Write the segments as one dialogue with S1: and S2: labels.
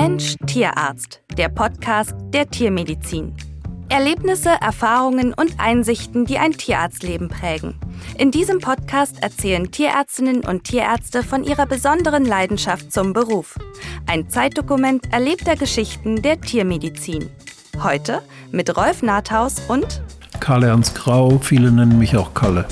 S1: Mensch Tierarzt, der Podcast der Tiermedizin. Erlebnisse, Erfahrungen und Einsichten, die ein Tierarztleben prägen. In diesem Podcast erzählen Tierärztinnen und Tierärzte von ihrer besonderen Leidenschaft zum Beruf. Ein Zeitdokument erlebter Geschichten der Tiermedizin. Heute mit Rolf Nathaus und
S2: Karl-Ernst Grau, viele nennen mich auch Kalle.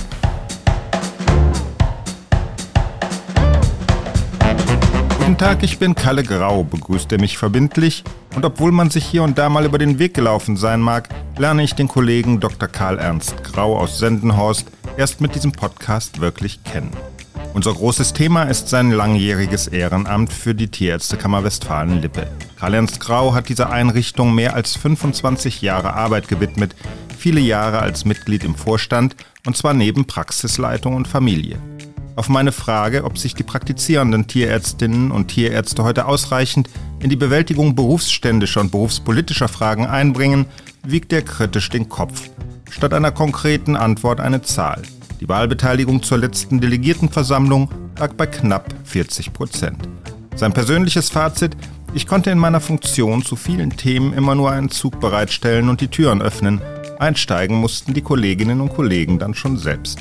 S3: Guten Tag, ich bin Kalle Grau, begrüßt er mich verbindlich. Und obwohl man sich hier und da mal über den Weg gelaufen sein mag, lerne ich den Kollegen Dr. Karl Ernst Grau aus Sendenhorst erst mit diesem Podcast wirklich kennen. Unser großes Thema ist sein langjähriges Ehrenamt für die Tierärztekammer Westfalen-Lippe. Karl Ernst Grau hat dieser Einrichtung mehr als 25 Jahre Arbeit gewidmet, viele Jahre als Mitglied im Vorstand und zwar neben Praxisleitung und Familie. Auf meine Frage, ob sich die praktizierenden Tierärztinnen und Tierärzte heute ausreichend in die Bewältigung berufsständischer und berufspolitischer Fragen einbringen, wiegt er kritisch den Kopf. Statt einer konkreten Antwort eine Zahl. Die Wahlbeteiligung zur letzten Delegiertenversammlung lag bei knapp 40 Prozent. Sein persönliches Fazit, ich konnte in meiner Funktion zu vielen Themen immer nur einen Zug bereitstellen und die Türen öffnen. Einsteigen mussten die Kolleginnen und Kollegen dann schon selbst.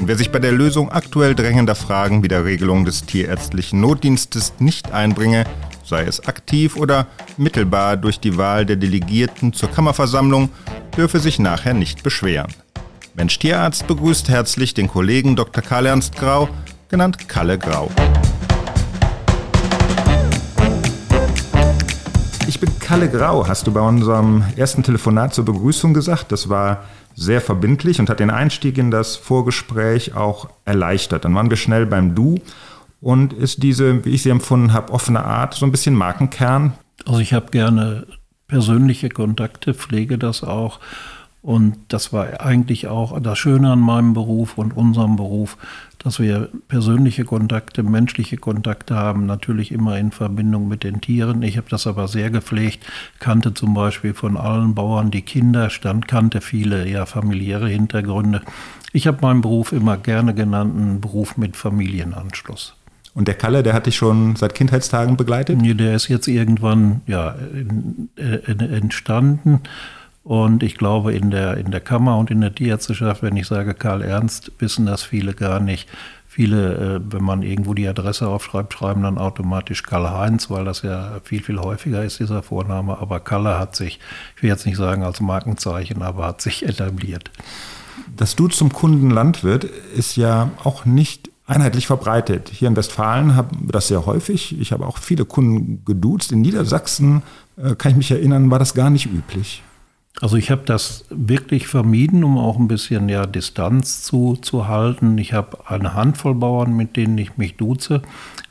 S3: Und wer sich bei der Lösung aktuell drängender Fragen wie der Regelung des tierärztlichen Notdienstes nicht einbringe, sei es aktiv oder mittelbar durch die Wahl der Delegierten zur Kammerversammlung, dürfe sich nachher nicht beschweren. Mensch Tierarzt begrüßt herzlich den Kollegen Dr. Karl Ernst Grau, genannt Kalle Grau. Ich bin Kalle Grau, hast du bei unserem ersten Telefonat zur Begrüßung gesagt. Das war sehr verbindlich und hat den Einstieg in das Vorgespräch auch erleichtert. Dann waren wir schnell beim Du und ist diese, wie ich sie empfunden habe, offene Art so ein bisschen Markenkern?
S2: Also ich habe gerne persönliche Kontakte, pflege das auch. Und das war eigentlich auch das Schöne an meinem Beruf und unserem Beruf, dass wir persönliche Kontakte, menschliche Kontakte haben, natürlich immer in Verbindung mit den Tieren. Ich habe das aber sehr gepflegt, kannte zum Beispiel von allen Bauern die Kinder, stand, kannte viele ja familiäre Hintergründe. Ich habe meinen Beruf immer gerne genannten Beruf mit Familienanschluss.
S3: Und der Kalle, der hat dich schon seit Kindheitstagen begleitet?
S2: Nee, der ist jetzt irgendwann ja, in, entstanden. Und ich glaube, in der, in der Kammer und in der Tierärzteschaft, wenn ich sage Karl Ernst, wissen das viele gar nicht. Viele, äh, wenn man irgendwo die Adresse aufschreibt, schreiben dann automatisch Karl-Heinz, weil das ja viel, viel häufiger ist, dieser Vorname. Aber Kalle hat sich, ich will jetzt nicht sagen als Markenzeichen, aber hat sich etabliert.
S3: Das Du zum Kunden Landwirt ist ja auch nicht einheitlich verbreitet. Hier in Westfalen haben wir das sehr häufig. Ich habe auch viele Kunden geduzt. In Niedersachsen, äh, kann ich mich erinnern, war das gar nicht üblich.
S2: Also ich habe das wirklich vermieden, um auch ein bisschen ja, Distanz zu, zu halten. Ich habe eine Handvoll Bauern, mit denen ich mich duze.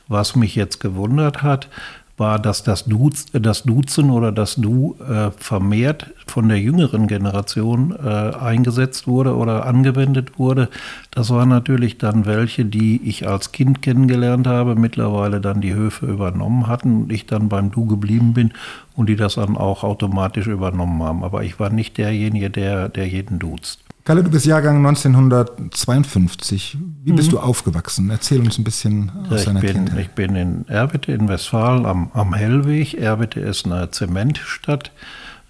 S2: Was mich jetzt gewundert hat, war, dass das, Duz, das Duzen oder das Du äh, vermehrt von der jüngeren Generation äh, eingesetzt wurde oder angewendet wurde. Das waren natürlich dann welche, die ich als Kind kennengelernt habe, mittlerweile dann die Höfe übernommen hatten und ich dann beim Du geblieben bin und die das dann auch automatisch übernommen haben. Aber ich war nicht derjenige, der, der jeden duzt.
S3: Kalle, du bist Jahrgang 1952. Wie bist mhm. du aufgewachsen? Erzähl uns ein bisschen aus
S2: ich
S3: deiner
S2: bin,
S3: Kindheit.
S2: Ich bin in Erwitte in Westfalen am, am Hellweg. Erwitte ist eine Zementstadt.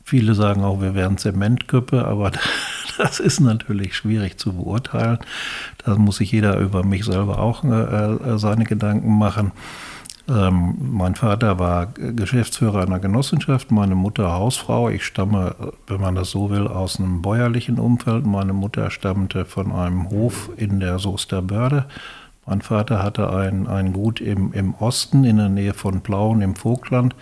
S2: Viele sagen auch, wir wären Zementköppe, aber das ist natürlich schwierig zu beurteilen. Da muss sich jeder über mich selber auch äh, äh seine Gedanken machen. Ähm, mein Vater war Geschäftsführer einer Genossenschaft, meine Mutter Hausfrau. Ich stamme, wenn man das so will, aus einem bäuerlichen Umfeld. Meine Mutter stammte von einem Hof in der Soester Börde. Mein Vater hatte ein, ein Gut im, im Osten in der Nähe von Plauen im Vogtland,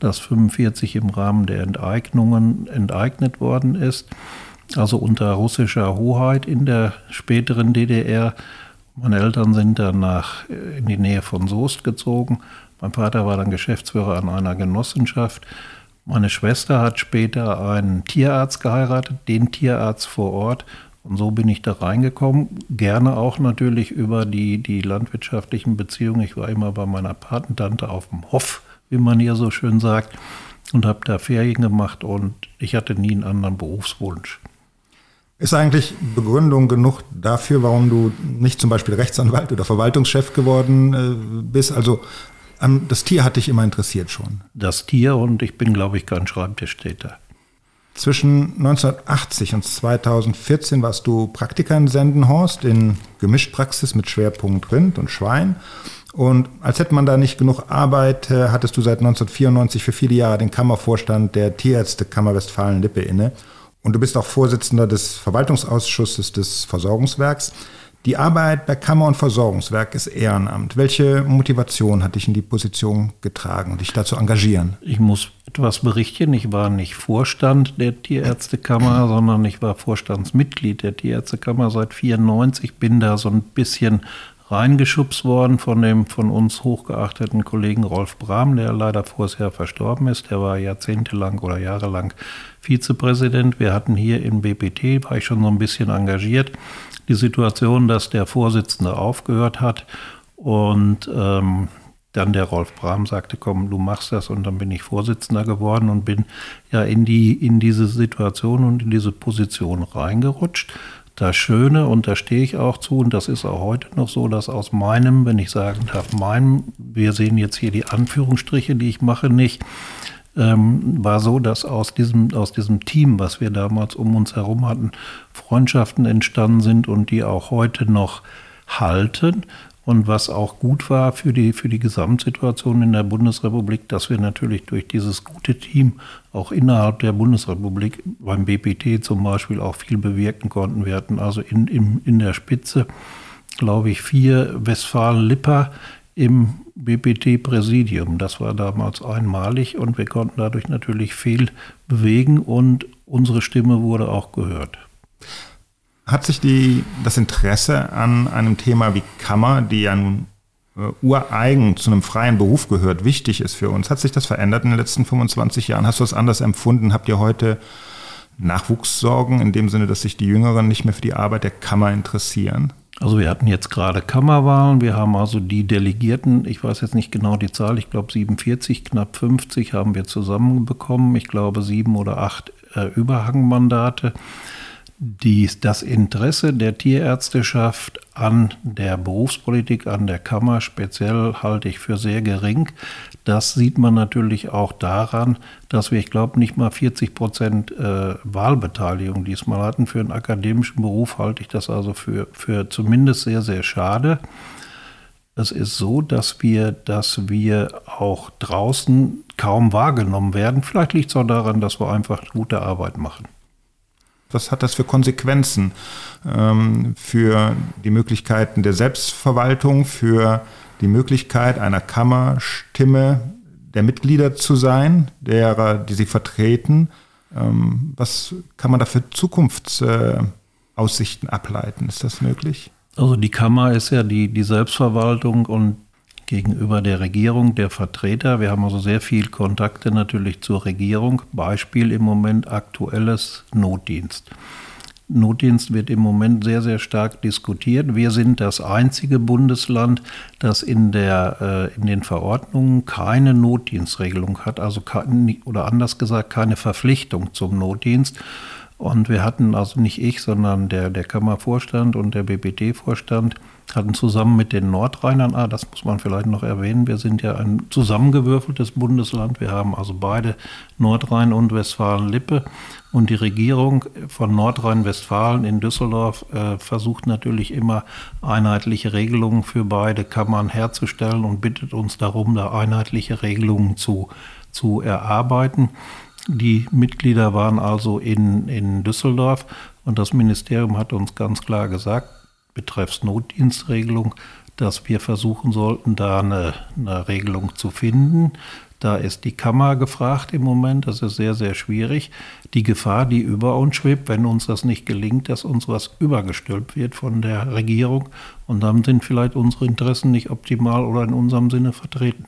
S2: das 45 im Rahmen der Enteignungen enteignet worden ist. Also unter russischer Hoheit in der späteren DDR. Meine Eltern sind dann nach, in die Nähe von Soest gezogen. Mein Vater war dann Geschäftsführer an einer Genossenschaft. Meine Schwester hat später einen Tierarzt geheiratet, den Tierarzt vor Ort. Und so bin ich da reingekommen. Gerne auch natürlich über die, die landwirtschaftlichen Beziehungen. Ich war immer bei meiner Patentante auf dem Hof, wie man hier so schön sagt, und habe da Ferien gemacht und ich hatte nie einen anderen Berufswunsch.
S3: Ist eigentlich Begründung genug dafür, warum du nicht zum Beispiel Rechtsanwalt oder Verwaltungschef geworden äh, bist? Also Das Tier hat dich immer interessiert schon.
S2: Das Tier und ich bin, glaube ich, kein Schreibtischtäter.
S3: Zwischen 1980 und 2014 warst du Praktiker in Sendenhorst in Gemischpraxis mit Schwerpunkt Rind und Schwein. Und als hätte man da nicht genug Arbeit, äh, hattest du seit 1994 für viele Jahre den Kammervorstand der Tierärztekammer Westfalen-Lippe inne. Und du bist auch Vorsitzender des Verwaltungsausschusses des Versorgungswerks. Die Arbeit bei Kammer- und Versorgungswerk ist Ehrenamt. Welche Motivation hat dich in die Position getragen, dich da zu engagieren?
S2: Ich muss etwas berichten. Ich war nicht Vorstand der Tierärztekammer, sondern ich war Vorstandsmitglied der Tierärztekammer seit 1994. Bin da so ein bisschen reingeschubst worden von dem von uns hochgeachteten Kollegen Rolf Brahm, der leider vorher verstorben ist. Der war jahrzehntelang oder jahrelang Vizepräsident. Wir hatten hier im BPT, war ich schon so ein bisschen engagiert, die Situation, dass der Vorsitzende aufgehört hat und ähm, dann der Rolf Brahm sagte, komm, du machst das und dann bin ich Vorsitzender geworden und bin ja in die in diese Situation und in diese Position reingerutscht das Schöne, und da stehe ich auch zu, und das ist auch heute noch so, dass aus meinem, wenn ich sagen darf, meinem, wir sehen jetzt hier die Anführungsstriche, die ich mache, nicht, ähm, war so, dass aus diesem, aus diesem Team, was wir damals um uns herum hatten, Freundschaften entstanden sind und die auch heute noch halten. Und was auch gut war für die, für die Gesamtsituation in der Bundesrepublik, dass wir natürlich durch dieses gute Team auch innerhalb der Bundesrepublik beim BPT zum Beispiel auch viel bewirken konnten. Wir hatten also in, in, in der Spitze, glaube ich, vier Westfalen-Lipper im BPT-Präsidium. Das war damals einmalig und wir konnten dadurch natürlich viel bewegen und unsere Stimme wurde auch gehört.
S3: Hat sich die, das Interesse an einem Thema wie Kammer, die ja nun äh, ureigen zu einem freien Beruf gehört, wichtig ist für uns, hat sich das verändert in den letzten 25 Jahren? Hast du das anders empfunden? Habt ihr heute Nachwuchssorgen in dem Sinne, dass sich die Jüngeren nicht mehr für die Arbeit der Kammer interessieren?
S2: Also wir hatten jetzt gerade Kammerwahlen, wir haben also die Delegierten, ich weiß jetzt nicht genau die Zahl, ich glaube 47, knapp 50 haben wir zusammenbekommen, ich glaube sieben oder acht äh, Überhangmandate die, das Interesse der Tierärzteschaft an der Berufspolitik, an der Kammer speziell halte ich für sehr gering. Das sieht man natürlich auch daran, dass wir, ich glaube, nicht mal 40 Prozent äh, Wahlbeteiligung diesmal hatten. Für einen akademischen Beruf halte ich das also für, für zumindest sehr, sehr schade. Es ist so, dass wir, dass wir auch draußen kaum wahrgenommen werden. Vielleicht liegt es auch daran, dass wir einfach gute Arbeit machen.
S3: Was hat das für Konsequenzen ähm, für die Möglichkeiten der Selbstverwaltung, für die Möglichkeit einer Kammerstimme der Mitglieder zu sein, derer, die sie vertreten? Ähm, was kann man da für Zukunftsaussichten ableiten? Ist das möglich?
S2: Also die Kammer ist ja die, die Selbstverwaltung und gegenüber der Regierung, der Vertreter. Wir haben also sehr viel Kontakte natürlich zur Regierung. Beispiel im Moment aktuelles Notdienst. Notdienst wird im Moment sehr, sehr stark diskutiert. Wir sind das einzige Bundesland, das in, der, äh, in den Verordnungen keine Notdienstregelung hat, also oder anders gesagt keine Verpflichtung zum Notdienst. Und wir hatten also nicht ich, sondern der, der Kammervorstand und der BPD-Vorstand hatten zusammen mit den Nordrheinern, ah, das muss man vielleicht noch erwähnen, wir sind ja ein zusammengewürfeltes Bundesland. Wir haben also beide Nordrhein und Westfalen-Lippe. Und die Regierung von Nordrhein-Westfalen in Düsseldorf äh, versucht natürlich immer einheitliche Regelungen für beide Kammern herzustellen und bittet uns darum, da einheitliche Regelungen zu, zu erarbeiten. Die Mitglieder waren also in, in Düsseldorf und das Ministerium hat uns ganz klar gesagt, betreffs Notdienstregelung, dass wir versuchen sollten, da eine, eine Regelung zu finden. Da ist die Kammer gefragt im Moment. Das ist sehr, sehr schwierig. Die Gefahr, die über uns schwebt, wenn uns das nicht gelingt, dass uns was übergestülpt wird von der Regierung. Und dann sind vielleicht unsere Interessen nicht optimal oder in unserem Sinne vertreten.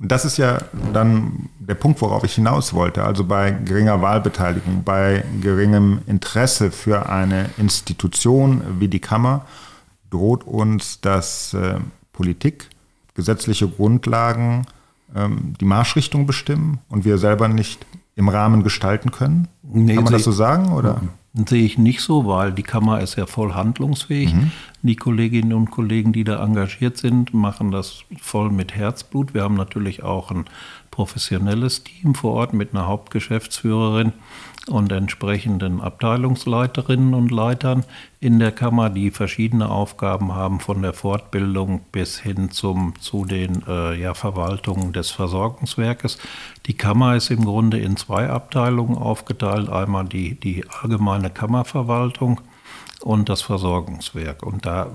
S3: Und das ist ja dann der Punkt, worauf ich hinaus wollte. Also bei geringer Wahlbeteiligung, bei geringem Interesse für eine Institution wie die Kammer droht uns, dass äh, Politik, gesetzliche Grundlagen ähm, die Marschrichtung bestimmen und wir selber nicht im Rahmen gestalten können? Nee, Kann man das so sagen? Oder?
S2: Sehe ich nicht so, weil die Kammer ist ja voll handlungsfähig. Mhm. Die Kolleginnen und Kollegen, die da engagiert sind, machen das voll mit Herzblut. Wir haben natürlich auch ein professionelles Team vor Ort mit einer Hauptgeschäftsführerin und entsprechenden Abteilungsleiterinnen und Leitern in der Kammer, die verschiedene Aufgaben haben, von der Fortbildung bis hin zum, zu den äh, ja, Verwaltungen des Versorgungswerkes. Die Kammer ist im Grunde in zwei Abteilungen aufgeteilt. Einmal die, die allgemeine Kammerverwaltung und das Versorgungswerk. Und da,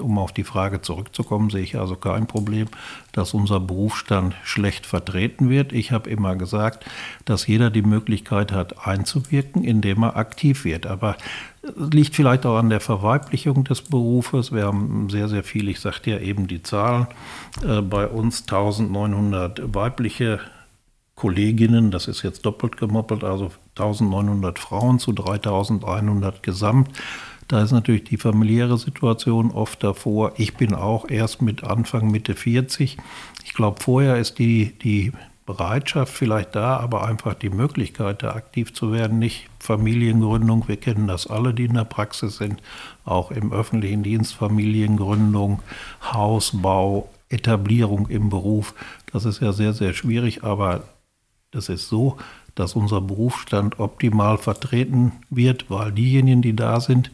S2: um auf die Frage zurückzukommen, sehe ich also kein Problem, dass unser Berufsstand schlecht vertreten wird. Ich habe immer gesagt, dass jeder die Möglichkeit hat, einzuwirken, indem er aktiv wird. Aber liegt vielleicht auch an der Verweiblichung des Berufes. Wir haben sehr, sehr viel, ich sagte ja eben die Zahlen, äh, bei uns 1900 weibliche Kolleginnen, das ist jetzt doppelt gemoppelt, also 1900 Frauen zu 3100 gesamt. Da ist natürlich die familiäre Situation oft davor. Ich bin auch erst mit Anfang, Mitte 40. Ich glaube, vorher ist die, die Bereitschaft vielleicht da, aber einfach die Möglichkeit, da aktiv zu werden, nicht Familiengründung. Wir kennen das alle, die in der Praxis sind, auch im öffentlichen Dienst Familiengründung, Hausbau, Etablierung im Beruf. Das ist ja sehr, sehr schwierig, aber das ist so, dass unser Berufsstand optimal vertreten wird, weil diejenigen, die da sind,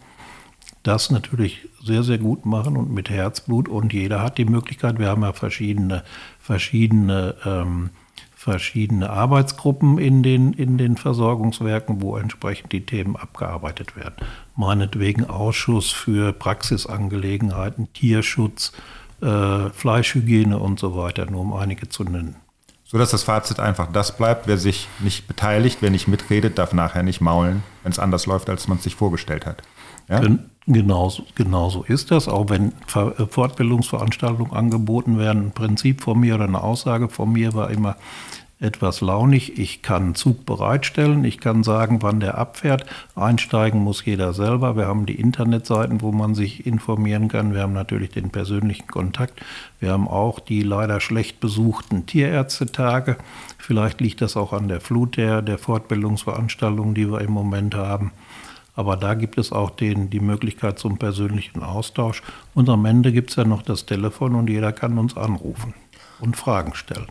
S2: das natürlich sehr, sehr gut machen und mit Herzblut. Und jeder hat die Möglichkeit, wir haben ja verschiedene, verschiedene, ähm, verschiedene Arbeitsgruppen in den, in den Versorgungswerken, wo entsprechend die Themen abgearbeitet werden. Meinetwegen Ausschuss für Praxisangelegenheiten, Tierschutz, äh, Fleischhygiene und so weiter, nur um einige zu nennen.
S3: So dass das Fazit einfach das bleibt, wer sich nicht beteiligt, wer nicht mitredet, darf nachher nicht maulen, wenn es anders läuft, als man es sich vorgestellt hat.
S2: Ja? Genau, genau so ist das. Auch wenn äh, Fortbildungsveranstaltungen angeboten werden, ein Prinzip von mir oder eine Aussage von mir war immer etwas launig. Ich kann Zug bereitstellen, ich kann sagen, wann der abfährt. Einsteigen muss jeder selber. Wir haben die Internetseiten, wo man sich informieren kann. Wir haben natürlich den persönlichen Kontakt. Wir haben auch die leider schlecht besuchten Tierärztetage. Vielleicht liegt das auch an der Flut der, der Fortbildungsveranstaltungen, die wir im Moment haben. Aber da gibt es auch den, die Möglichkeit zum persönlichen Austausch. Und am Ende gibt es ja noch das Telefon und jeder kann uns anrufen und Fragen stellen.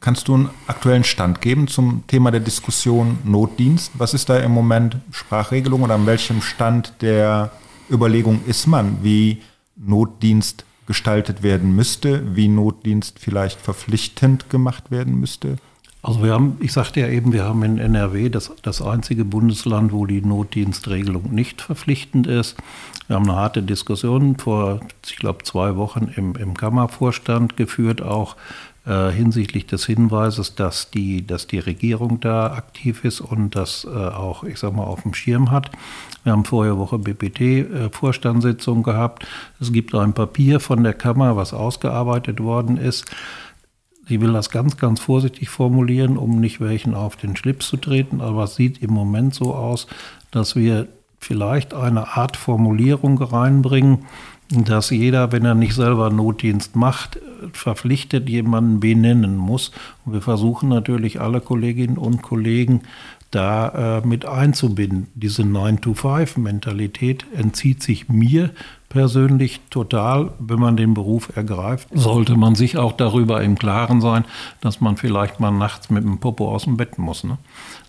S3: Kannst du einen aktuellen Stand geben zum Thema der Diskussion Notdienst? Was ist da im Moment Sprachregelung oder an welchem Stand der Überlegung ist man, wie Notdienst gestaltet werden müsste, wie Notdienst vielleicht verpflichtend gemacht werden müsste?
S2: Also wir haben, ich sagte ja eben, wir haben in NRW das, das einzige Bundesland, wo die Notdienstregelung nicht verpflichtend ist. Wir haben eine harte Diskussion vor, ich glaube, zwei Wochen im, im Kammervorstand geführt, auch äh, hinsichtlich des Hinweises, dass die, dass die Regierung da aktiv ist und das äh, auch, ich sag mal, auf dem Schirm hat. Wir haben vorher Woche BPT-Vorstandssitzung äh, gehabt. Es gibt ein Papier von der Kammer, was ausgearbeitet worden ist ich will das ganz, ganz vorsichtig formulieren, um nicht welchen auf den Schlips zu treten, aber es sieht im Moment so aus, dass wir vielleicht eine Art Formulierung reinbringen, dass jeder, wenn er nicht selber Notdienst macht, verpflichtet jemanden benennen muss. Und wir versuchen natürlich alle Kolleginnen und Kollegen da äh, mit einzubinden. Diese 9-to-5-Mentalität entzieht sich mir persönlich total, wenn man den Beruf ergreift, sollte man sich auch darüber im Klaren sein, dass man vielleicht mal nachts mit dem Popo aus dem Bett muss. Ne?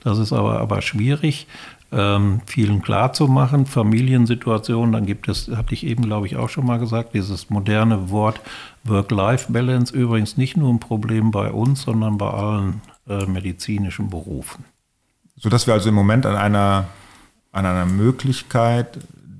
S2: Das ist aber, aber schwierig, ähm, vielen klarzumachen. Familiensituationen, dann gibt es, hatte ich eben, glaube ich, auch schon mal gesagt, dieses moderne Wort Work-Life-Balance, übrigens nicht nur ein Problem bei uns, sondern bei allen äh, medizinischen Berufen.
S3: Sodass wir also im Moment an einer, an einer Möglichkeit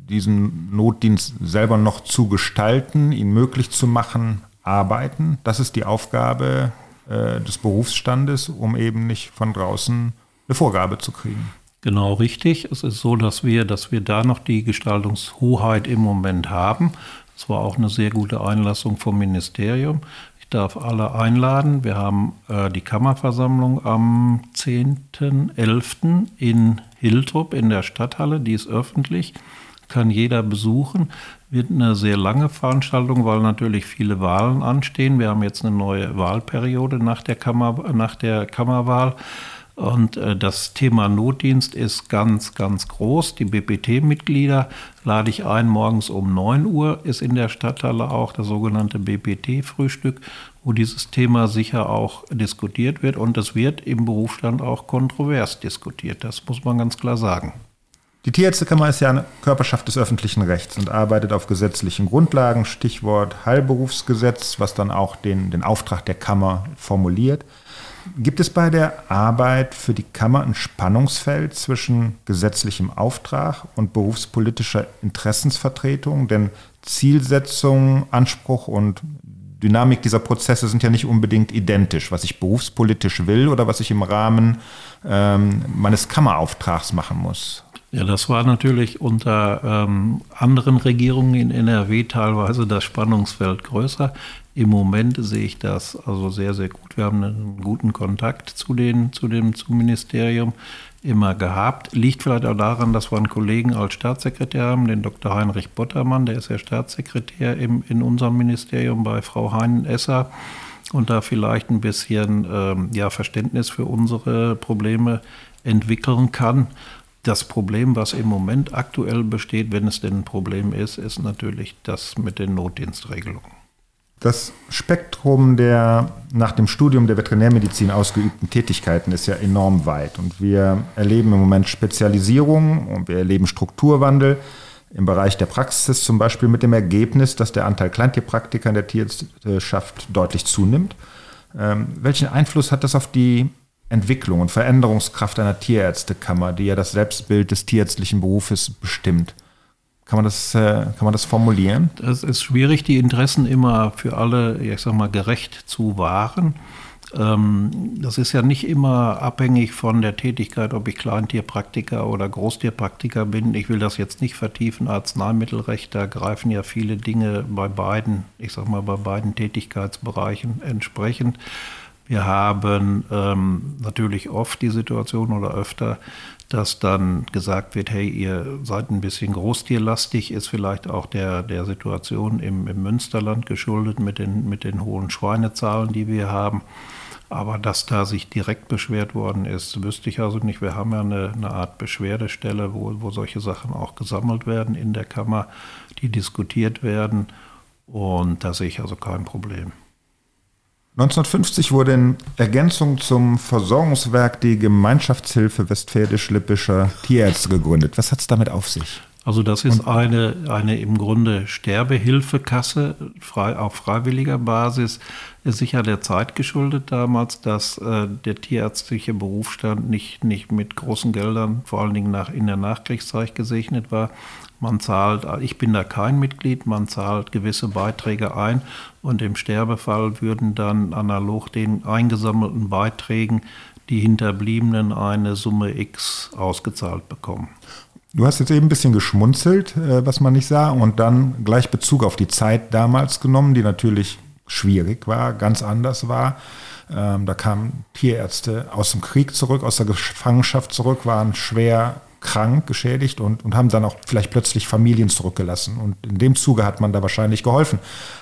S3: diesen Notdienst selber noch zu gestalten, ihn möglich zu machen, arbeiten. Das ist die Aufgabe äh, des Berufsstandes, um eben nicht von draußen eine Vorgabe zu kriegen.
S2: Genau richtig. Es ist so, dass wir, dass wir da noch die Gestaltungshoheit im Moment haben. Es war auch eine sehr gute Einlassung vom Ministerium. Ich darf alle einladen. Wir haben äh, die Kammerversammlung am 10.11. in Hiltrup in der Stadthalle. Die ist öffentlich kann jeder besuchen. Wird eine sehr lange Veranstaltung, weil natürlich viele Wahlen anstehen. Wir haben jetzt eine neue Wahlperiode nach der, Kammer, nach der Kammerwahl. Und äh, das Thema Notdienst ist ganz, ganz groß. Die BPT-Mitglieder lade ich ein, morgens um 9 Uhr ist in der Stadthalle auch das sogenannte BPT-Frühstück, wo dieses Thema sicher auch diskutiert wird. Und es wird im Berufsstand auch kontrovers diskutiert. Das muss man ganz klar sagen.
S3: Die Tierärztekammer ist ja eine Körperschaft des öffentlichen Rechts und arbeitet auf gesetzlichen Grundlagen, Stichwort Heilberufsgesetz, was dann auch den, den Auftrag der Kammer formuliert. Gibt es bei der Arbeit für die Kammer ein Spannungsfeld zwischen gesetzlichem Auftrag und berufspolitischer Interessensvertretung? Denn Zielsetzung, Anspruch und Dynamik dieser Prozesse sind ja nicht unbedingt identisch, was ich berufspolitisch will oder was ich im Rahmen ähm, meines Kammerauftrags machen muss.
S2: Ja, das war natürlich unter ähm, anderen Regierungen in NRW teilweise das Spannungsfeld größer. Im Moment sehe ich das also sehr, sehr gut. Wir haben einen guten Kontakt zu, den, zu dem zum Ministerium immer gehabt. Liegt vielleicht auch daran, dass wir einen Kollegen als Staatssekretär haben, den Dr. Heinrich Bottermann, der ist ja Staatssekretär im, in unserem Ministerium bei Frau Heinen-Esser und da vielleicht ein bisschen ähm, ja, Verständnis für unsere Probleme entwickeln kann. Das Problem, was im Moment aktuell besteht, wenn es denn ein Problem ist, ist natürlich das mit den Notdienstregelungen.
S3: Das Spektrum der nach dem Studium der Veterinärmedizin ausgeübten Tätigkeiten ist ja enorm weit. Und wir erleben im Moment Spezialisierung und wir erleben Strukturwandel im Bereich der Praxis, zum Beispiel mit dem Ergebnis, dass der Anteil Kleintierpraktiker in der Tierärzteschaft deutlich zunimmt. Ähm, welchen Einfluss hat das auf die Entwicklung und Veränderungskraft einer Tierärztekammer, die ja das Selbstbild des tierärztlichen Berufes bestimmt? Kann man das, äh, kann man das formulieren?
S2: Es ist schwierig, die Interessen immer für alle, ich sag mal, gerecht zu wahren. Ähm, das ist ja nicht immer abhängig von der Tätigkeit, ob ich Kleintierpraktiker oder Großtierpraktiker bin. Ich will das jetzt nicht vertiefen. Arzneimittelrecht, da greifen ja viele Dinge bei beiden, ich sag mal, bei beiden Tätigkeitsbereichen entsprechend. Wir haben ähm, natürlich oft die Situation oder öfter, dass dann gesagt wird, hey, ihr seid ein bisschen großtierlastig, ist vielleicht auch der, der Situation im, im Münsterland geschuldet mit den, mit den hohen Schweinezahlen, die wir haben. Aber dass da sich direkt beschwert worden ist, wüsste ich also nicht. Wir haben ja eine, eine Art Beschwerdestelle, wo, wo solche Sachen auch gesammelt werden in der Kammer, die diskutiert werden. Und da sehe ich also kein Problem.
S3: 1950 wurde in Ergänzung zum Versorgungswerk die Gemeinschaftshilfe Westfälisch-Lippischer Tierärzte gegründet. Was hat es damit auf sich?
S2: Also das ist eine, eine im Grunde Sterbehilfekasse frei, auf freiwilliger Basis. Ist sicher der Zeit geschuldet damals, dass äh, der tierärztliche Berufsstand nicht, nicht mit großen Geldern, vor allen Dingen nach, in der Nachkriegszeit gesegnet war. Man zahlt, ich bin da kein Mitglied, man zahlt gewisse Beiträge ein und im Sterbefall würden dann analog den eingesammelten Beiträgen die Hinterbliebenen eine Summe X ausgezahlt bekommen.
S3: Du hast jetzt eben ein bisschen geschmunzelt, äh, was man nicht sah, und dann gleich Bezug auf die Zeit damals genommen, die natürlich schwierig war, ganz anders war. Ähm, da kamen Tierärzte aus dem Krieg zurück, aus der Gefangenschaft zurück, waren schwer krank, geschädigt und, und haben dann auch vielleicht plötzlich Familien zurückgelassen. Und in dem Zuge hat man da wahrscheinlich geholfen.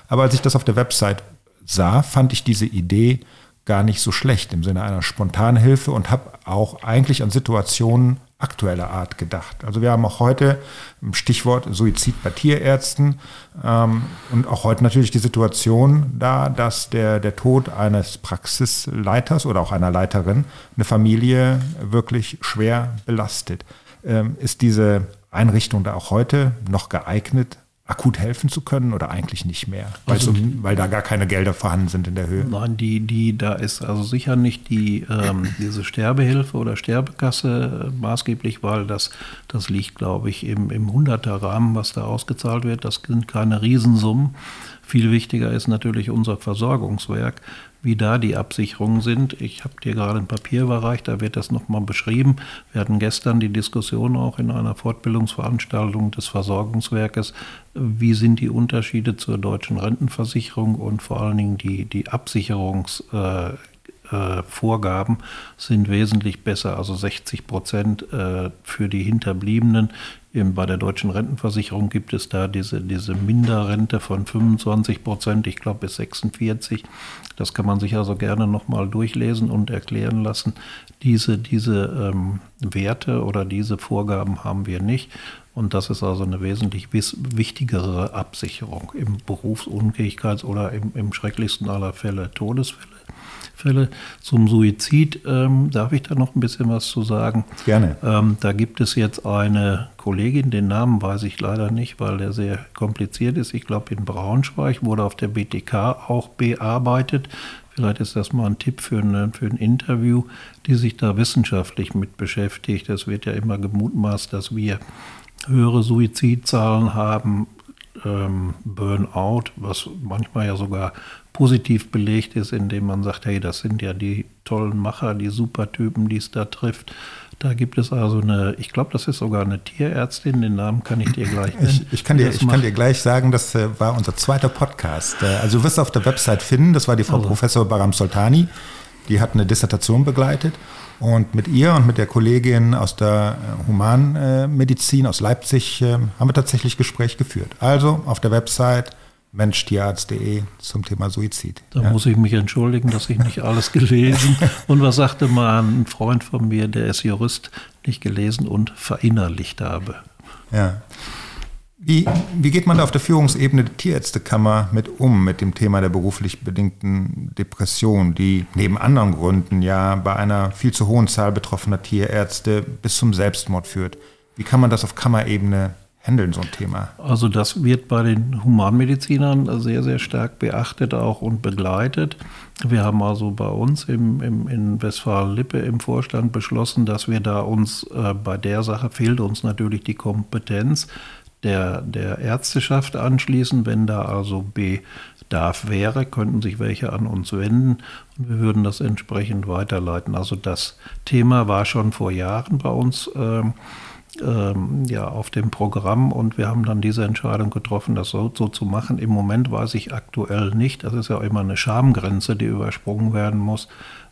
S3: Aber als ich das auf der Website sah, fand ich diese Idee gar nicht so schlecht im Sinne einer spontanen Hilfe und habe auch eigentlich an Situationen aktueller Art gedacht. Also wir haben auch heute Stichwort Suizid bei Tierärzten ähm, und auch heute natürlich die Situation da, dass der, der Tod eines Praxisleiters oder auch einer Leiterin eine Familie wirklich schwer belastet. Ähm, ist diese Einrichtung da auch heute noch geeignet, akut helfen zu können oder eigentlich nicht mehr, weil, also, so, weil da gar keine Gelder vorhanden sind in der Höhe?
S2: Nein, die, die, da ist also sicher nicht die, ähm, diese Sterbehilfe oder Sterbekasse äh, maßgeblich, weil das, das liegt, glaube ich, im, im 100er Rahmen, was da ausgezahlt wird. Das sind keine Riesensummen. Viel wichtiger ist natürlich unser Versorgungswerk, wie da die Absicherungen sind. Ich habe dir gerade ein Papier überreicht, da wird das nochmal beschrieben. Wir hatten gestern die Diskussion auch in einer Fortbildungsveranstaltung des Versorgungswerkes, wie sind die Unterschiede zur deutschen Rentenversicherung und vor allen Dingen die, die Absicherungs- äh, Vorgaben sind wesentlich besser. Also 60 Prozent äh, für die Hinterbliebenen. Eben bei der deutschen Rentenversicherung gibt es da diese, diese Minderrente von 25 Prozent, ich glaube bis 46. Das kann man sich also gerne nochmal durchlesen und erklären lassen. Diese, diese ähm, Werte oder diese Vorgaben haben wir nicht. Und das ist also eine wesentlich wichtigere Absicherung im Berufsunfähigkeits- oder im, im schrecklichsten aller Fälle Todesfälle. Fälle. Zum Suizid ähm, darf ich da noch ein bisschen was zu sagen.
S3: Gerne.
S2: Ähm, da gibt es jetzt eine Kollegin, den Namen weiß ich leider nicht, weil der sehr kompliziert ist. Ich glaube in Braunschweig wurde auf der BTK auch bearbeitet. Vielleicht ist das mal ein Tipp für, eine, für ein Interview, die sich da wissenschaftlich mit beschäftigt. Es wird ja immer gemutmaßt, dass wir höhere Suizidzahlen haben, ähm, Burnout, was manchmal ja sogar positiv belegt ist, indem man sagt, hey, das sind ja die tollen Macher, die Supertypen, die es da trifft. Da gibt es also eine, ich glaube, das ist sogar eine Tierärztin, den Namen kann ich dir gleich
S3: nennen. Ich, ich kann, dir, ich kann dir gleich sagen, das äh, war unser zweiter Podcast. Äh, also du wirst auf der Website finden, das war die Frau also. Professor Baram Soltani, die hat eine Dissertation begleitet und mit ihr und mit der Kollegin aus der äh, Humanmedizin aus Leipzig haben wir tatsächlich Gespräch geführt. Also auf der Website Mensch-Tierarzt.de zum Thema Suizid.
S2: Da ja. muss ich mich entschuldigen, dass ich nicht alles gelesen. und was sagte mal ein Freund von mir, der ist Jurist, nicht gelesen und verinnerlicht habe.
S3: Ja. Wie, wie geht man da auf der Führungsebene der Tierärztekammer mit um, mit dem Thema der beruflich bedingten Depression, die neben anderen Gründen ja bei einer viel zu hohen Zahl betroffener Tierärzte bis zum Selbstmord führt? Wie kann man das auf Kammerebene handeln, so ein Thema?
S2: Also das wird bei den Humanmedizinern sehr, sehr stark beachtet auch und begleitet. Wir haben also bei uns im, im, in Westfalen-Lippe im Vorstand beschlossen, dass wir da uns äh, bei der Sache fehlt uns natürlich die Kompetenz der, der Ärzteschaft anschließen. Wenn da also Bedarf wäre, könnten sich welche an uns wenden und wir würden das entsprechend weiterleiten. Also das Thema war schon vor Jahren bei uns. Äh, ähm, ja, auf dem Programm und wir haben dann diese Entscheidung getroffen, das so, so zu machen. Im Moment weiß ich aktuell nicht, das ist ja immer eine Schamgrenze, die übersprungen werden muss,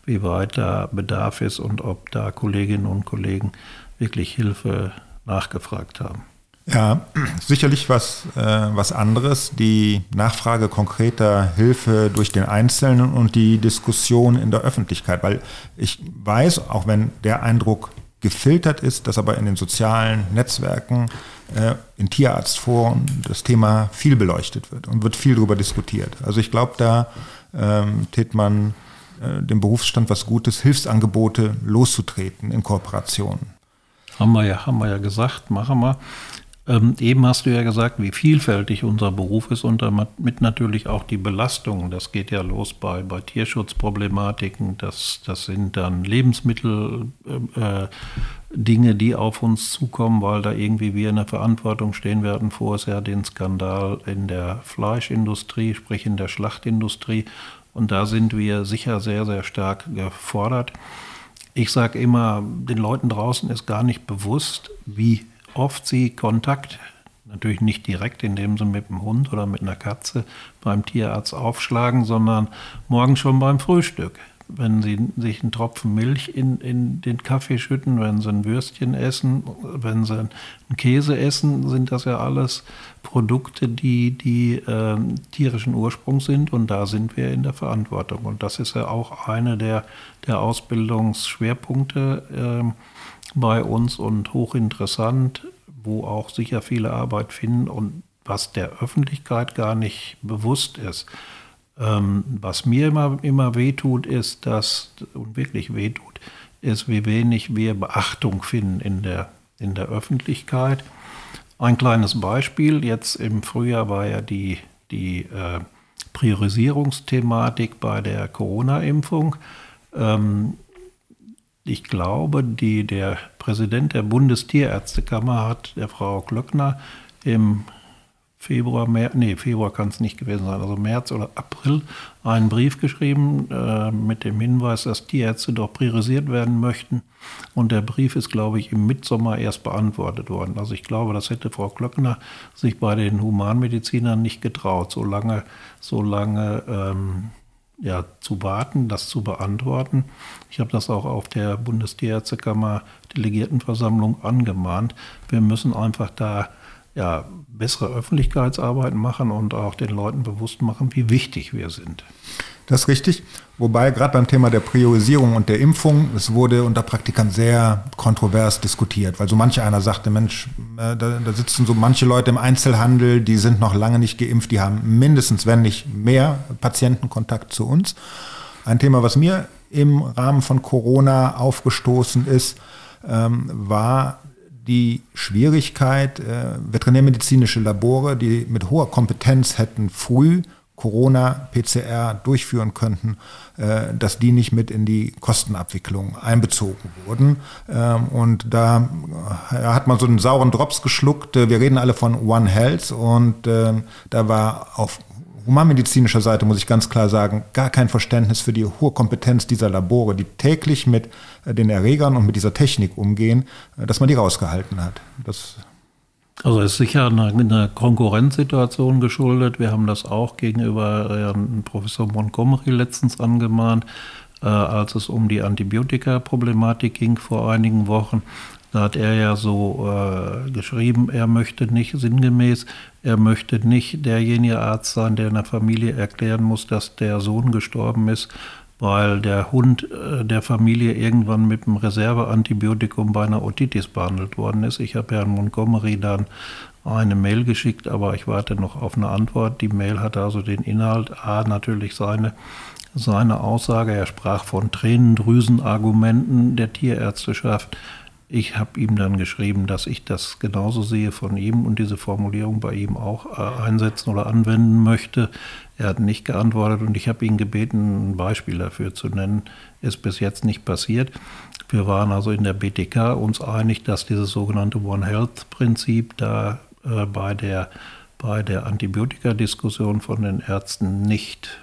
S2: wie weit da Bedarf ist und ob da Kolleginnen und Kollegen wirklich Hilfe nachgefragt haben.
S3: Ja, sicherlich was, äh, was anderes. Die Nachfrage konkreter Hilfe durch den Einzelnen und die Diskussion in der Öffentlichkeit. Weil ich weiß, auch wenn der Eindruck gefiltert ist, dass aber in den sozialen Netzwerken, äh, in Tierarztforen das Thema viel beleuchtet wird und wird viel darüber diskutiert. Also ich glaube, da ähm, tät man äh, dem Berufsstand was Gutes, Hilfsangebote loszutreten in Kooperation.
S2: Haben wir ja, haben wir ja gesagt, machen wir. Ähm, eben hast du ja gesagt, wie vielfältig unser Beruf ist und damit natürlich auch die Belastungen. Das geht ja los bei, bei Tierschutzproblematiken. Das, das sind dann Lebensmittel, äh, äh, Dinge, die auf uns zukommen, weil da irgendwie wir in der Verantwortung stehen. Hatten vorher den Skandal in der Fleischindustrie, sprich in der Schlachtindustrie. Und da sind wir sicher sehr, sehr stark gefordert. Ich sage immer, den Leuten draußen ist gar nicht bewusst, wie oft sie Kontakt, natürlich nicht direkt, indem sie mit dem Hund oder mit einer Katze beim Tierarzt aufschlagen, sondern morgen schon beim Frühstück. Wenn sie sich einen Tropfen Milch in, in den Kaffee schütten, wenn sie ein Würstchen essen, wenn sie einen Käse essen, sind das ja alles Produkte, die, die äh, tierischen Ursprungs sind und da sind wir in der Verantwortung. Und das ist ja auch eine der, der Ausbildungsschwerpunkte. Äh, bei uns und hochinteressant, wo auch sicher viele Arbeit finden und was der Öffentlichkeit gar nicht bewusst ist. Ähm, was mir immer, immer wehtut, ist, dass, und wirklich wehtut, ist, wie wenig wir Beachtung finden in der, in der Öffentlichkeit. Ein kleines Beispiel, jetzt im Frühjahr war ja die, die äh, Priorisierungsthematik bei der Corona-Impfung. Ähm, ich glaube, die, der Präsident der Bundestierärztekammer hat der Frau Klöckner im Februar, März, nee, Februar kann es nicht gewesen sein, also März oder April, einen Brief geschrieben äh, mit dem Hinweis, dass Tierärzte doch priorisiert werden möchten. Und der Brief ist, glaube ich, im Mitsommer erst beantwortet worden. Also ich glaube, das hätte Frau Klöckner sich bei den Humanmedizinern nicht getraut, so lange, so lange ähm, ja, zu warten, das zu beantworten. Ich habe das auch auf der Bundestierärztekammer Delegiertenversammlung angemahnt. Wir müssen einfach da ja, bessere Öffentlichkeitsarbeit machen und auch den Leuten bewusst machen, wie wichtig wir sind.
S3: Das ist richtig. Wobei gerade beim Thema der Priorisierung und der Impfung, es wurde unter Praktikern sehr kontrovers diskutiert, weil so manche einer sagte, Mensch, äh, da, da, sitzen so manche Leute im Einzelhandel, die sind noch lange nicht geimpft, die haben mindestens, wenn nicht mehr Patientenkontakt zu uns. Ein Thema, was mir im Rahmen von Corona aufgestoßen ist, ähm, war die Schwierigkeit, äh, veterinärmedizinische Labore, die mit hoher Kompetenz hätten früh Corona-PCR durchführen könnten, äh, dass die nicht mit in die Kostenabwicklung einbezogen wurden. Ähm, und da äh, hat man so einen sauren Drops geschluckt. Wir reden alle von One Health und ähm, da war auf humanmedizinischer Seite, muss ich ganz klar sagen, gar kein Verständnis für die hohe Kompetenz dieser Labore, die täglich mit äh, den Erregern und mit dieser Technik umgehen, dass man die rausgehalten hat. Das
S2: also ist sicher eine, eine Konkurrenzsituation geschuldet. Wir haben das auch gegenüber äh, Professor Montgomery letztens angemahnt, äh, als es um die Antibiotika-Problematik ging vor einigen Wochen. Da hat er ja so äh, geschrieben, er möchte nicht sinngemäß, er möchte nicht derjenige Arzt sein, der einer Familie erklären muss, dass der Sohn gestorben ist, weil der Hund äh, der Familie irgendwann mit einem Reserveantibiotikum bei einer Otitis behandelt worden ist. Ich habe Herrn Montgomery dann eine Mail geschickt, aber ich warte noch auf eine Antwort. Die Mail hatte also den Inhalt, A, natürlich seine, seine Aussage, er sprach von Tränendrüsenargumenten der Tierärzteschaft. Ich habe ihm dann geschrieben, dass ich das genauso sehe von ihm und diese Formulierung bei ihm auch äh, einsetzen oder anwenden möchte. Er hat nicht geantwortet und ich habe ihn gebeten, ein Beispiel dafür zu nennen. Ist bis jetzt nicht passiert. Wir waren also in der BTK uns einig, dass dieses sogenannte One Health Prinzip da äh, bei der, bei der Antibiotika-Diskussion von den Ärzten nicht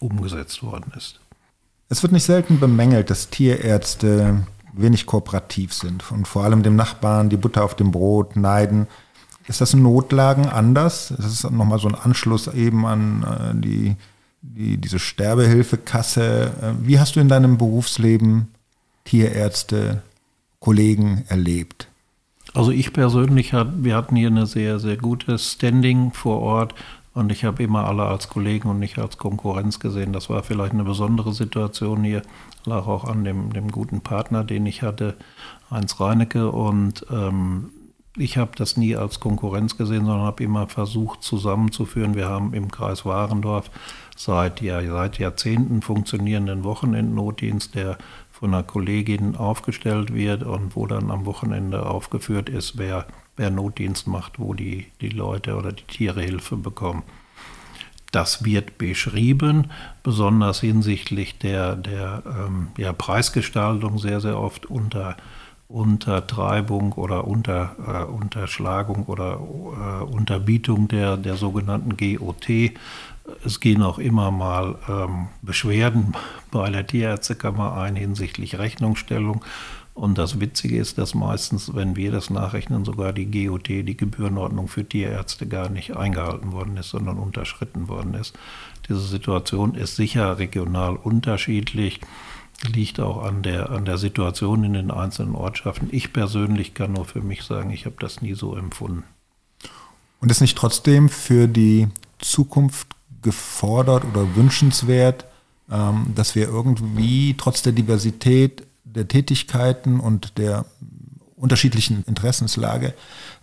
S2: umgesetzt worden ist.
S3: Es wird nicht selten bemängelt, dass Tierärzte wenig kooperativ sind und vor allem dem Nachbarn die Butter auf dem Brot neiden. Ist das in Notlagen anders? Das ist nochmal so ein Anschluss eben an äh, die, die, diese Sterbehilfekasse. Äh, wie hast du in deinem Berufsleben Tierärzte, Kollegen erlebt?
S2: Also ich persönlich, wir hatten hier eine sehr, sehr gute Standing vor Ort und ich habe immer alle als Kollegen und nicht als Konkurrenz gesehen. Das war vielleicht eine besondere Situation hier, lag auch an dem, dem guten Partner, den ich hatte, Heinz Reinecke. Und ähm, ich habe das nie als Konkurrenz gesehen, sondern habe immer versucht zusammenzuführen. Wir haben im Kreis Warendorf seit, ja, seit Jahrzehnten funktionierenden Wochenendnotdienst, der von einer Kollegin aufgestellt wird und wo dann am Wochenende aufgeführt ist, wer, wer Notdienst macht, wo die, die Leute oder die Tiere Hilfe bekommen. Das wird beschrieben, besonders hinsichtlich der, der ähm, ja, Preisgestaltung sehr, sehr oft unter Untertreibung oder unter, äh, Unterschlagung oder äh, Unterbietung der, der sogenannten GOT. Es gehen auch immer mal ähm, Beschwerden bei der Tierärztekammer ein hinsichtlich Rechnungsstellung. Und das Witzige ist, dass meistens, wenn wir das nachrechnen, sogar die GOT, die Gebührenordnung für Tierärzte, gar nicht eingehalten worden ist, sondern unterschritten worden ist. Diese Situation ist sicher regional unterschiedlich liegt auch an der, an der Situation in den einzelnen Ortschaften. Ich persönlich kann nur für mich sagen, ich habe das nie so empfunden.
S3: Und ist nicht trotzdem für die Zukunft gefordert oder wünschenswert, ähm, dass wir irgendwie trotz der Diversität der Tätigkeiten und der unterschiedlichen Interessenslage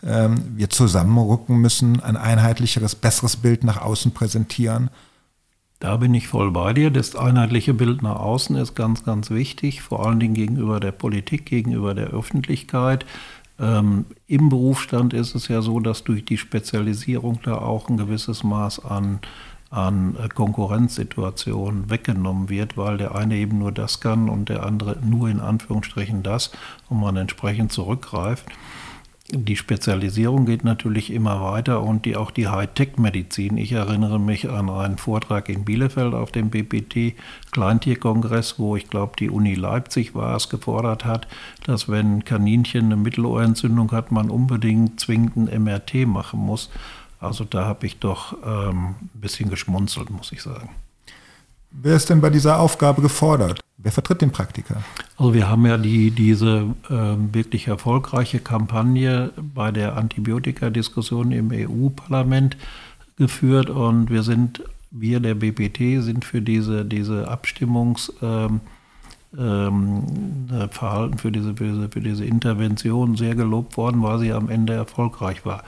S3: ähm, wir zusammenrücken müssen, ein einheitlicheres, besseres Bild nach außen präsentieren
S2: da bin ich voll bei dir. Das einheitliche Bild nach außen ist ganz, ganz wichtig, vor allen Dingen gegenüber der Politik, gegenüber der Öffentlichkeit. Ähm, Im Berufsstand ist es ja so, dass durch die Spezialisierung da auch ein gewisses Maß an, an Konkurrenzsituationen weggenommen wird, weil der eine eben nur das kann und der andere nur in Anführungsstrichen das und man entsprechend zurückgreift die Spezialisierung geht natürlich immer weiter und die, auch die Hightech-Medizin. Ich erinnere mich an einen Vortrag in Bielefeld auf dem BPT Kleintierkongress, wo ich glaube, die Uni Leipzig war es, gefordert hat, dass wenn Kaninchen eine Mittelohrentzündung hat, man unbedingt zwingend ein MRT machen muss. Also da habe ich doch ähm, ein bisschen geschmunzelt, muss ich sagen.
S3: Wer ist denn bei dieser Aufgabe gefordert? Wer vertritt den Praktiker?
S2: Also wir haben ja die, diese äh, wirklich erfolgreiche Kampagne bei der Antibiotika-Diskussion im EU-Parlament geführt und wir sind, wir der BPT sind für diese, diese Abstimmungs- ähm, ähm, Verhalten, für diese, für, diese, für diese Intervention sehr gelobt worden, weil sie am Ende erfolgreich war.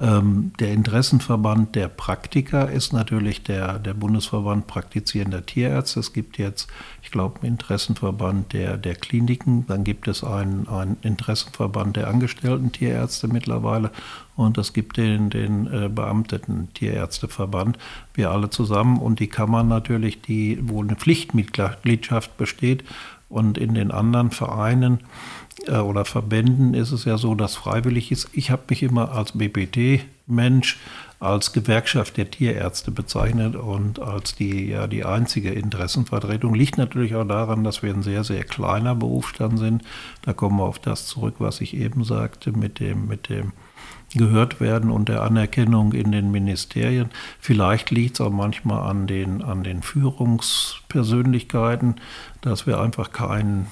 S2: Ähm, der Interessenverband der Praktiker ist natürlich der, der Bundesverband praktizierender Tierärzte. Es gibt jetzt, ich glaube, einen Interessenverband der, der Kliniken. Dann gibt es einen, einen Interessenverband der angestellten Tierärzte mittlerweile. Und es gibt den, den äh, beamteten Tierärzteverband. Wir alle zusammen. Und die Kammern natürlich, die, wo eine Pflichtmitgliedschaft besteht. Und in den anderen Vereinen äh, oder Verbänden ist es ja so, dass freiwillig ist. Ich habe mich immer als BPT-Mensch, als Gewerkschaft der Tierärzte bezeichnet und als die, ja, die einzige Interessenvertretung. Liegt natürlich auch daran, dass wir ein sehr, sehr kleiner Berufsstand sind. Da kommen wir auf das zurück, was ich eben sagte, mit dem, mit dem gehört werden und der Anerkennung in den Ministerien. Vielleicht liegt es auch manchmal an den, an den Führungspersönlichkeiten, dass wir einfach keinen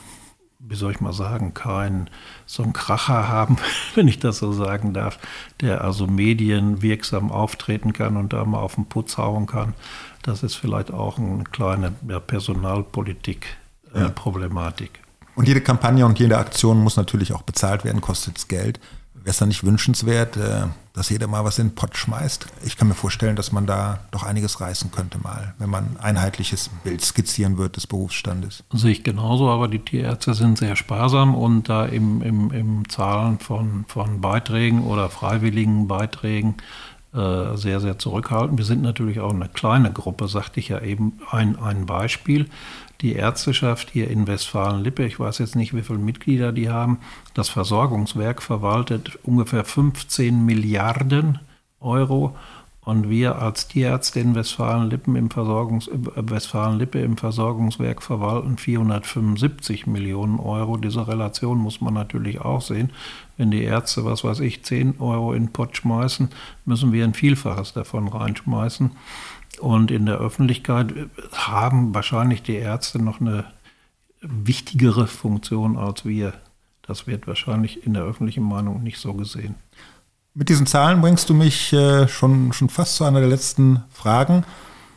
S2: wie soll ich mal sagen, kein so einen Kracher haben, wenn ich das so sagen darf, der also medienwirksam auftreten kann und da mal auf den Putz hauen kann. Das ist vielleicht auch eine kleine ja, Personalpolitik-Problematik. Äh, ja.
S3: Und jede Kampagne und jede Aktion muss natürlich auch bezahlt werden, kostet Geld. Wäre es dann nicht wünschenswert, äh, dass jeder mal was in den Pott schmeißt? Ich kann mir vorstellen, dass man da doch einiges reißen könnte mal, wenn man ein einheitliches Bild skizzieren wird des Berufsstandes.
S2: Sehe ich genauso, aber die Tierärzte sind sehr sparsam und da im, im, im Zahlen von, von Beiträgen oder freiwilligen Beiträgen äh, sehr, sehr zurückhaltend. Wir sind natürlich auch eine kleine Gruppe, sagte ich ja eben ein, ein Beispiel die Ärzteschaft hier in Westfalen-Lippe, ich weiß jetzt nicht, wie viele Mitglieder die haben, das Versorgungswerk verwaltet ungefähr 15 Milliarden Euro und wir als Tierärzte in Westfalen-Lippe im, Versorgungs äh, Westfalen-Lippe im Versorgungswerk verwalten 475 Millionen Euro. Diese Relation muss man natürlich auch sehen. Wenn die Ärzte, was weiß ich, 10 Euro in den Pott schmeißen, müssen wir ein Vielfaches davon reinschmeißen. Und in der Öffentlichkeit haben wahrscheinlich die Ärzte noch eine wichtigere Funktion als wir. Das wird wahrscheinlich in der öffentlichen Meinung nicht so gesehen.
S3: Mit diesen Zahlen bringst du mich äh, schon, schon fast zu einer der letzten Fragen.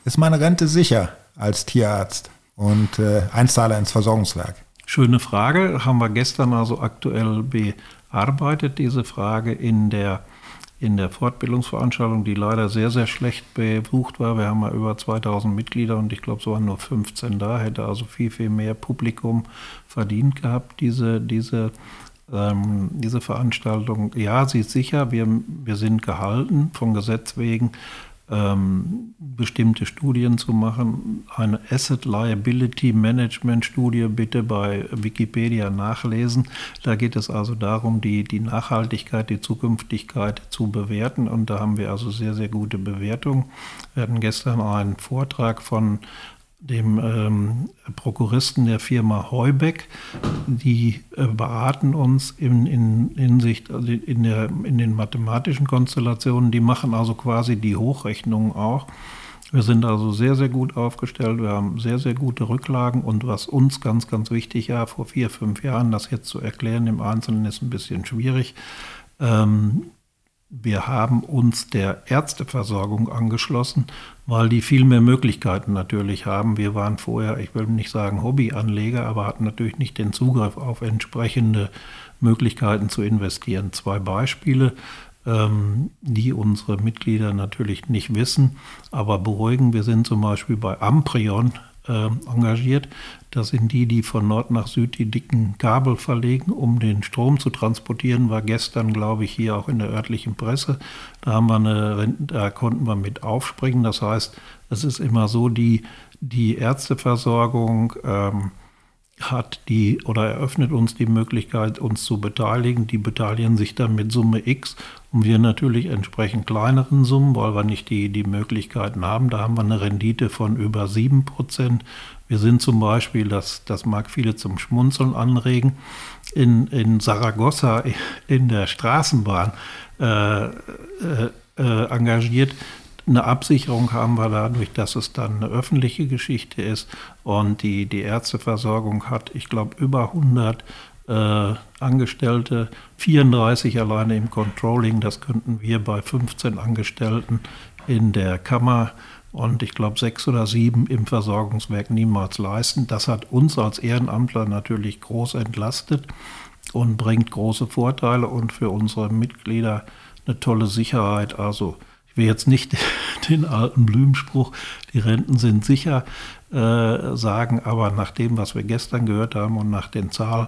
S3: Ist meine Rente sicher als Tierarzt und äh, Einzahler ins Versorgungswerk?
S2: Schöne Frage. Haben wir gestern also aktuell bearbeitet, diese Frage in der in der Fortbildungsveranstaltung, die leider sehr, sehr schlecht bebucht war. Wir haben ja über 2000 Mitglieder und ich glaube, es waren nur 15 da, hätte also viel, viel mehr Publikum verdient gehabt, diese, diese, ähm, diese Veranstaltung. Ja, sie ist sicher, wir, wir sind gehalten vom Gesetz wegen, ähm, bestimmte Studien zu machen. Eine Asset Liability Management Studie bitte bei Wikipedia nachlesen. Da geht es also darum, die, die Nachhaltigkeit, die Zukünftigkeit zu bewerten. Und da haben wir also sehr, sehr gute Bewertungen. Wir hatten gestern einen Vortrag von dem ähm, Prokuristen der Firma Heubeck. Die äh, beraten uns in, in, Hinsicht, also in, der, in den mathematischen Konstellationen. Die machen also quasi die Hochrechnungen auch. Wir sind also sehr, sehr gut aufgestellt. Wir haben sehr, sehr gute Rücklagen. Und was uns ganz, ganz wichtig war, vor vier, fünf Jahren, das jetzt zu erklären im Einzelnen ist ein bisschen schwierig. Ähm, wir haben uns der Ärzteversorgung angeschlossen, weil die viel mehr Möglichkeiten natürlich haben. Wir waren vorher, ich will nicht sagen Hobbyanleger, aber hatten natürlich nicht den Zugriff auf entsprechende Möglichkeiten zu investieren. Zwei Beispiele, ähm, die unsere Mitglieder natürlich nicht wissen, aber beruhigen. Wir sind zum Beispiel bei Amprion äh, engagiert. Das sind die, die von Nord nach Süd die dicken Kabel verlegen, um den Strom zu transportieren. War gestern, glaube ich, hier auch in der örtlichen Presse. Da, eine, da konnten wir mit aufspringen. Das heißt, es ist immer so, die, die Ärzteversorgung ähm, hat die oder eröffnet uns die Möglichkeit, uns zu beteiligen. Die beteiligen sich dann mit Summe X und wir natürlich entsprechend kleineren Summen, weil wir nicht die, die Möglichkeiten haben. Da haben wir eine Rendite von über 7 Prozent. Wir sind zum Beispiel, das, das mag viele zum Schmunzeln anregen, in, in Saragossa in der Straßenbahn äh, äh, äh engagiert Eine Absicherung haben wir dadurch, dass es dann eine öffentliche Geschichte ist und die, die Ärzteversorgung hat, ich glaube, über 100 äh, Angestellte, 34 alleine im Controlling, das könnten wir bei 15 Angestellten in der Kammer und ich glaube sechs oder sieben im Versorgungswerk niemals leisten. Das hat uns als Ehrenamtler natürlich groß entlastet und bringt große Vorteile und für unsere Mitglieder eine tolle Sicherheit. Also ich will jetzt nicht den alten Blümenspruch, die Renten sind sicher, äh, sagen, aber nach dem, was wir gestern gehört haben und nach den Zahlen,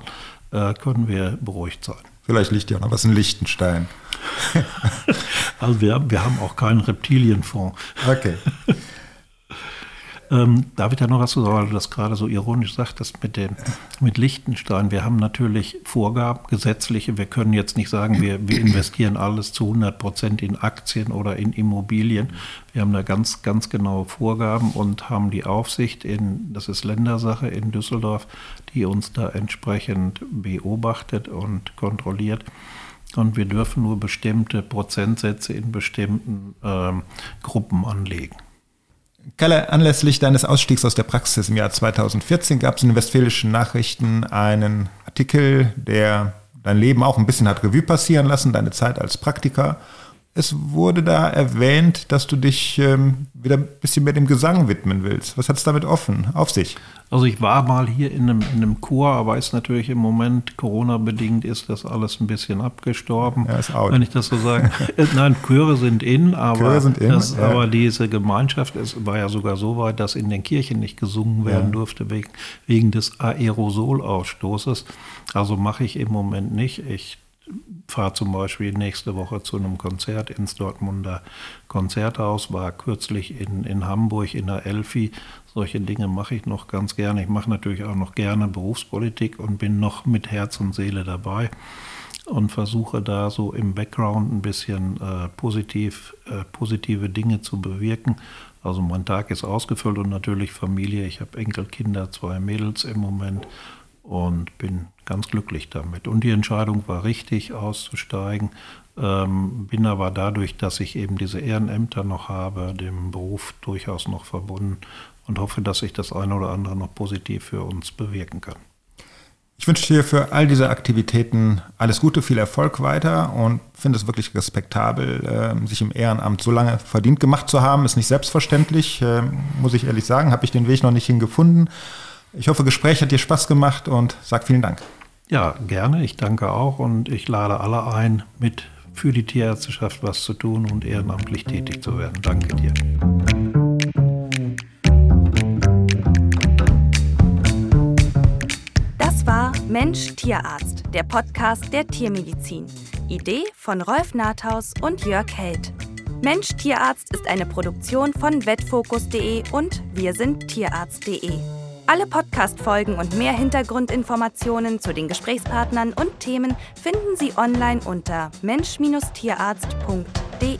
S2: äh, können wir beruhigt sein.
S3: Vielleicht liegt ja noch was in Liechtenstein.
S2: also wir, wir haben auch keinen Reptilienfonds.
S3: Okay.
S2: Ähm, darf ich da noch was zu sagen, weil du das gerade so ironisch sagtest mit, den, mit Liechtenstein? Wir haben natürlich Vorgaben, gesetzliche. Wir können jetzt nicht sagen, wir, wir investieren alles zu 100 Prozent in Aktien oder in Immobilien. Wir haben da ganz, ganz genaue Vorgaben und haben die Aufsicht in, das ist Ländersache in Düsseldorf, die uns da entsprechend beobachtet und kontrolliert. Und wir dürfen nur bestimmte Prozentsätze in bestimmten ähm, Gruppen anlegen.
S3: Kalle, anlässlich deines Ausstiegs aus der Praxis im Jahr 2014 gab es in den Westfälischen Nachrichten einen Artikel, der dein Leben auch ein bisschen hat Revue passieren lassen, deine Zeit als Praktiker. Es wurde da erwähnt, dass du dich ähm, wieder ein bisschen mehr dem Gesang widmen willst. Was hat es damit offen auf sich?
S2: Also ich war mal hier in einem, in einem Chor, aber ist natürlich im Moment Corona-bedingt ist das alles ein bisschen abgestorben.
S3: Ja, ist out.
S2: Wenn ich das so sagen. Äh, nein, Chöre sind in, aber,
S3: sind in,
S2: das,
S3: ja.
S2: aber diese Gemeinschaft es war ja sogar so weit, dass in den Kirchen nicht gesungen werden ja. durfte wegen, wegen des Aerosolausstoßes. Also mache ich im Moment nicht. Ich fahre zum Beispiel nächste Woche zu einem Konzert ins Dortmunder Konzerthaus, war kürzlich in, in Hamburg in der Elfi. Solche Dinge mache ich noch ganz gerne. Ich mache natürlich auch noch gerne Berufspolitik und bin noch mit Herz und Seele dabei und versuche da so im Background ein bisschen äh, positiv, äh, positive Dinge zu bewirken. Also mein Tag ist ausgefüllt und natürlich Familie. Ich habe Enkelkinder, zwei Mädels im Moment und bin ganz glücklich damit. Und die Entscheidung war richtig, auszusteigen. Ähm, bin aber dadurch, dass ich eben diese Ehrenämter noch habe, dem Beruf durchaus noch verbunden und hoffe, dass ich das eine oder andere noch positiv für uns bewirken kann.
S3: Ich wünsche dir für all diese Aktivitäten alles Gute, viel Erfolg weiter und finde es wirklich respektabel, äh, sich im Ehrenamt so lange verdient gemacht zu haben. Ist nicht selbstverständlich, äh, muss ich ehrlich sagen. Habe ich den Weg noch nicht hingefunden. Ich hoffe, Gespräch hat dir Spaß gemacht und sag vielen Dank.
S2: Ja, gerne. Ich danke auch und ich lade alle ein, mit für die Tierärzteschaft was zu tun und ehrenamtlich tätig zu werden. Danke dir.
S1: Das war Mensch Tierarzt, der Podcast der Tiermedizin. Idee von Rolf Nathaus und Jörg Held. Mensch Tierarzt ist eine Produktion von vetfokus.de und wir sind tierarzt.de. Alle Podcast-Folgen und mehr Hintergrundinformationen zu den Gesprächspartnern und Themen finden Sie online unter mensch-tierarzt.de.